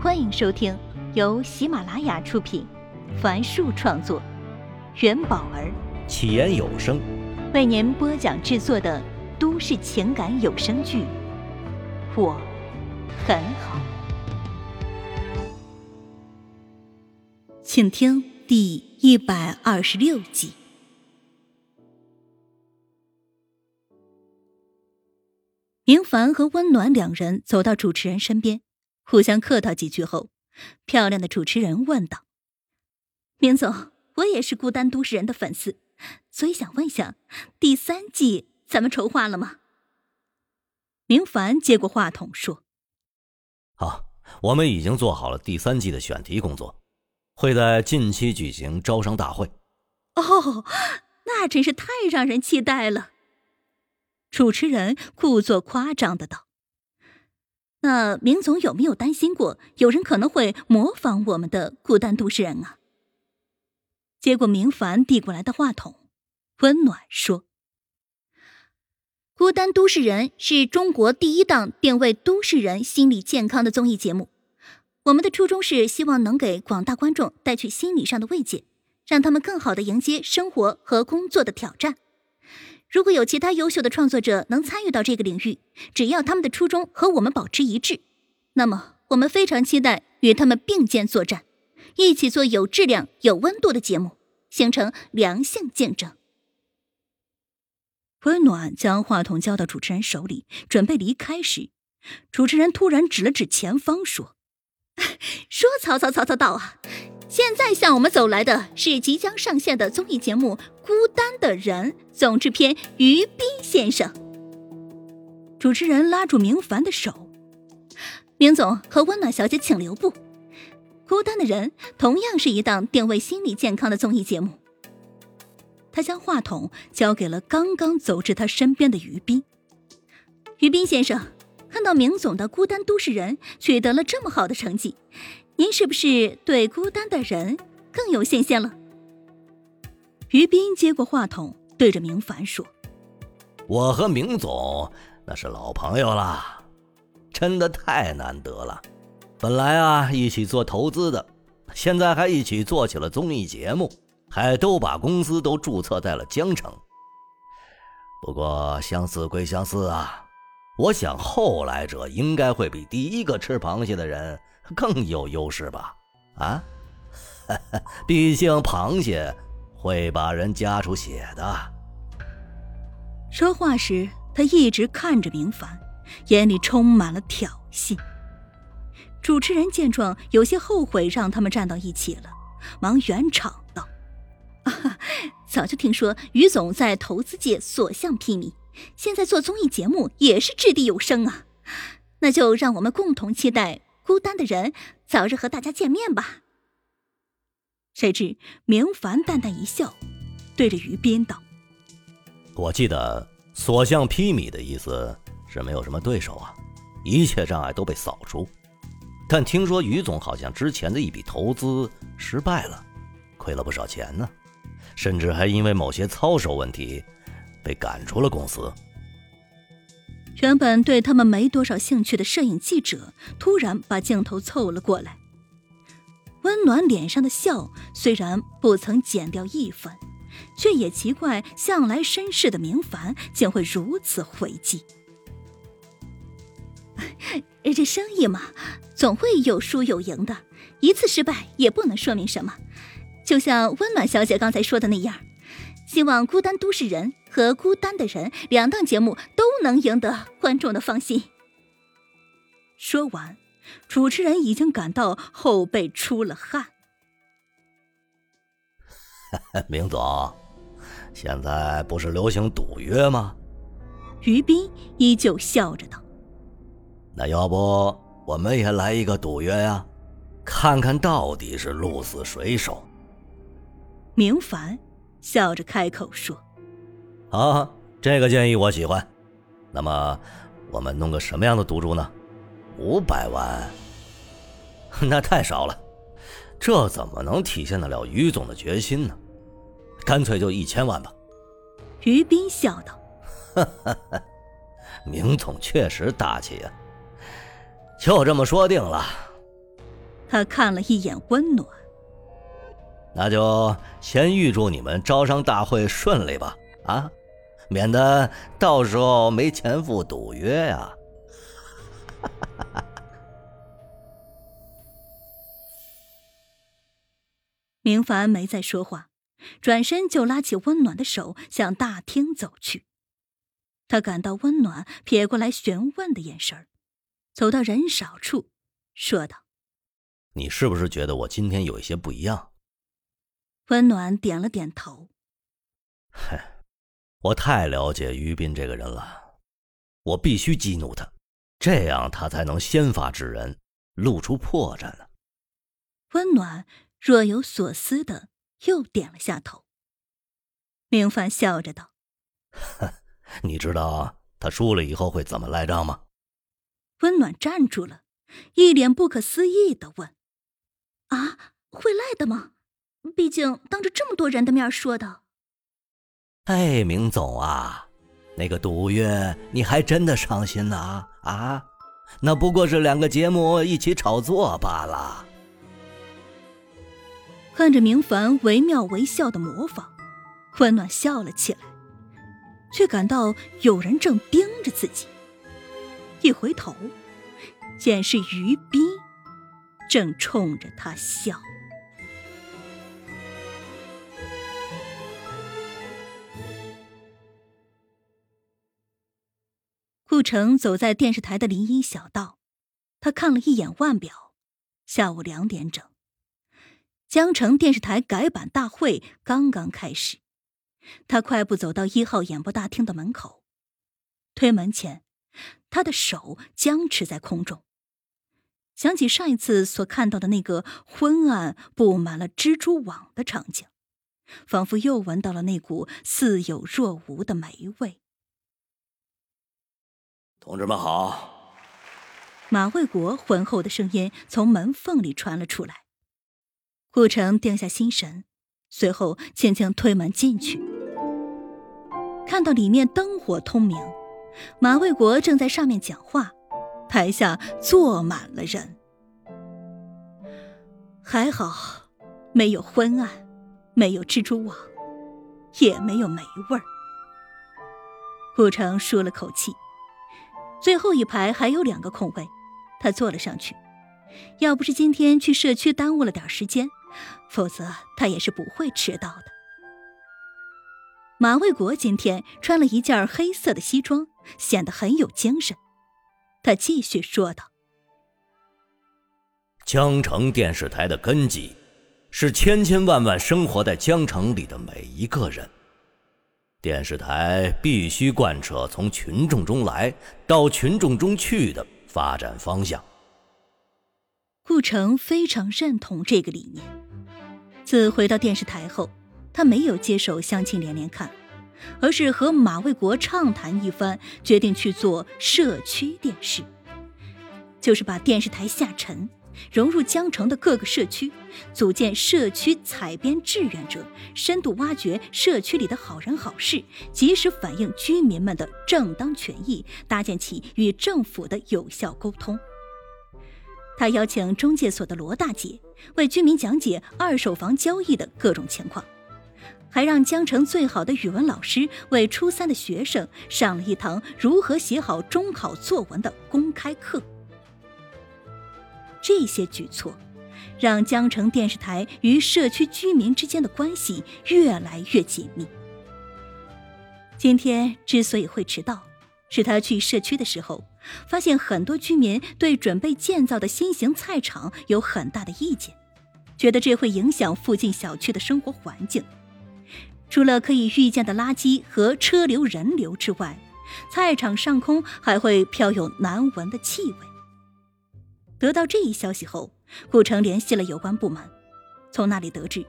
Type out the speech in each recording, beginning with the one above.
欢迎收听由喜马拉雅出品，凡树创作，元宝儿起言有声为您播讲制作的都市情感有声剧《我很好》，请听第一百二十六集。明凡和温暖两人走到主持人身边。互相客套几句后，漂亮的主持人问道：“明总，我也是孤单都市人的粉丝，所以想问一下，第三季咱们筹划了吗？”明凡接过话筒说：“好，我们已经做好了第三季的选题工作，会在近期举行招商大会。”哦，那真是太让人期待了。主持人故作夸张的道。那明总有没有担心过有人可能会模仿我们的孤单都市人啊？接过明凡递过来的话筒，温暖说：“孤单都市人是中国第一档定位都市人心理健康的综艺节目。我们的初衷是希望能给广大观众带去心理上的慰藉，让他们更好的迎接生活和工作的挑战。”如果有其他优秀的创作者能参与到这个领域，只要他们的初衷和我们保持一致，那么我们非常期待与他们并肩作战，一起做有质量、有温度的节目，形成良性竞争。温暖将话筒交到主持人手里，准备离开时，主持人突然指了指前方，说：“ 说曹操，曹操到啊！”现在向我们走来的是即将上线的综艺节目《孤单的人》总制片于斌先生。主持人拉住明凡的手，明总和温暖小姐请留步。《孤单的人》同样是一档定位心理健康的综艺节目。他将话筒交给了刚刚走至他身边的于斌。于斌先生，看到明总的《孤单都市人》取得了这么好的成绩。您是不是对孤单的人更有信心了？于斌接过话筒，对着明凡说：“我和明总那是老朋友了，真的太难得了。本来啊，一起做投资的，现在还一起做起了综艺节目，还都把公司都注册在了江城。不过相似归相似啊，我想后来者应该会比第一个吃螃蟹的人。”更有优势吧？啊，毕竟螃蟹会把人夹出血的。说话时，他一直看着明凡，眼里充满了挑衅。主持人见状，有些后悔让他们站到一起了，忙圆场道：“啊，早就听说于总在投资界所向披靡，现在做综艺节目也是掷地有声啊。那就让我们共同期待。”孤单的人，早日和大家见面吧。谁知明凡淡淡一笑，对着于斌道：“我记得所向披靡的意思是没有什么对手啊，一切障碍都被扫除。但听说于总好像之前的一笔投资失败了，亏了不少钱呢，甚至还因为某些操守问题被赶出了公司。”原本对他们没多少兴趣的摄影记者突然把镜头凑了过来。温暖脸上的笑虽然不曾减掉一分，却也奇怪向来绅士的明凡竟会如此回击。这生意嘛，总会有输有赢的，一次失败也不能说明什么。就像温暖小姐刚才说的那样。希望《孤单都市人》和《孤单的人》两档节目都能赢得观众的芳心。说完，主持人已经感到后背出了汗。明总，现在不是流行赌约吗？于斌依旧笑着道：“那要不我们也来一个赌约呀，看看到底是鹿死谁手。”明凡。笑着开口说：“啊，这个建议我喜欢。那么，我们弄个什么样的赌注呢？五百万？那太少了，这怎么能体现得了于总的决心呢？干脆就一千万吧。”于斌笑道：“哈哈哈，明总确实大气呀。就这么说定了。他看了一眼温暖，那就先预祝你们招商大会顺利吧，啊，免得到时候没钱付赌约呀。明凡没再说话，转身就拉起温暖的手向大厅走去。他感到温暖撇过来询问的眼神走到人少处，说道：“你是不是觉得我今天有一些不一样？”温暖点了点头。嘿，我太了解于斌这个人了，我必须激怒他，这样他才能先发制人，露出破绽呢。温暖若有所思的又点了下头。明凡笑着道：“哼。”你知道他输了以后会怎么赖账吗？温暖站住了，一脸不可思议的问：“啊，会赖的吗？毕竟当着这么多人的面说的。”哎，明总啊，那个赌约你还真的上心呢？啊，那不过是两个节目一起炒作罢了。看着明凡惟妙惟肖的模仿，温暖笑了起来。却感到有人正盯着自己。一回头，见是于斌，正冲着他笑。顾城走在电视台的林荫小道，他看了一眼腕表，下午两点整。江城电视台改版大会刚刚开始。他快步走到一号演播大厅的门口，推门前，他的手僵持在空中。想起上一次所看到的那个昏暗、布满了蜘蛛网的场景，仿佛又闻到了那股似有若无的霉味。同志们好！马卫国浑厚的声音从门缝里传了出来。顾城定下心神，随后轻轻推门进去。看到里面灯火通明，马卫国正在上面讲话，台下坐满了人。还好，没有昏暗，没有蜘蛛网，也没有霉味儿。顾城舒了口气，最后一排还有两个空位，他坐了上去。要不是今天去社区耽误了点时间，否则他也是不会迟到的。马卫国今天穿了一件黑色的西装，显得很有精神。他继续说道：“江城电视台的根基，是千千万万生活在江城里的每一个人。电视台必须贯彻从群众中来到群众中去的发展方向。”顾城非常认同这个理念。自回到电视台后。他没有接手《相亲连连看》，而是和马卫国畅谈一番，决定去做社区电视，就是把电视台下沉，融入江城的各个社区，组建社区采编志愿者，深度挖掘社区里的好人好事，及时反映居民们的正当权益，搭建起与政府的有效沟通。他邀请中介所的罗大姐为居民讲解二手房交易的各种情况。还让江城最好的语文老师为初三的学生上了一堂如何写好中考作文的公开课。这些举措，让江城电视台与社区居民之间的关系越来越紧密。今天之所以会迟到，是他去社区的时候，发现很多居民对准备建造的新型菜场有很大的意见，觉得这会影响附近小区的生活环境。除了可以预见的垃圾和车流人流之外，菜场上空还会飘有难闻的气味。得到这一消息后，顾城联系了有关部门，从那里得知，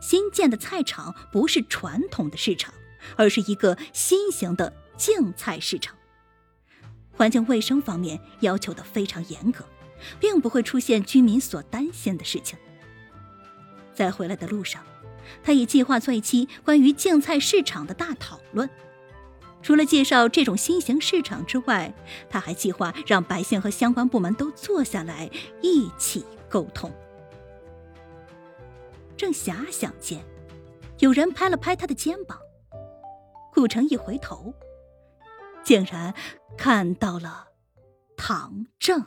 新建的菜场不是传统的市场，而是一个新型的净菜市场。环境卫生方面要求的非常严格，并不会出现居民所担心的事情。在回来的路上。他已计划做一期关于竞菜市场的大讨论。除了介绍这种新型市场之外，他还计划让百姓和相关部门都坐下来一起沟通。正遐想间，有人拍了拍他的肩膀。顾城一回头，竟然看到了唐正。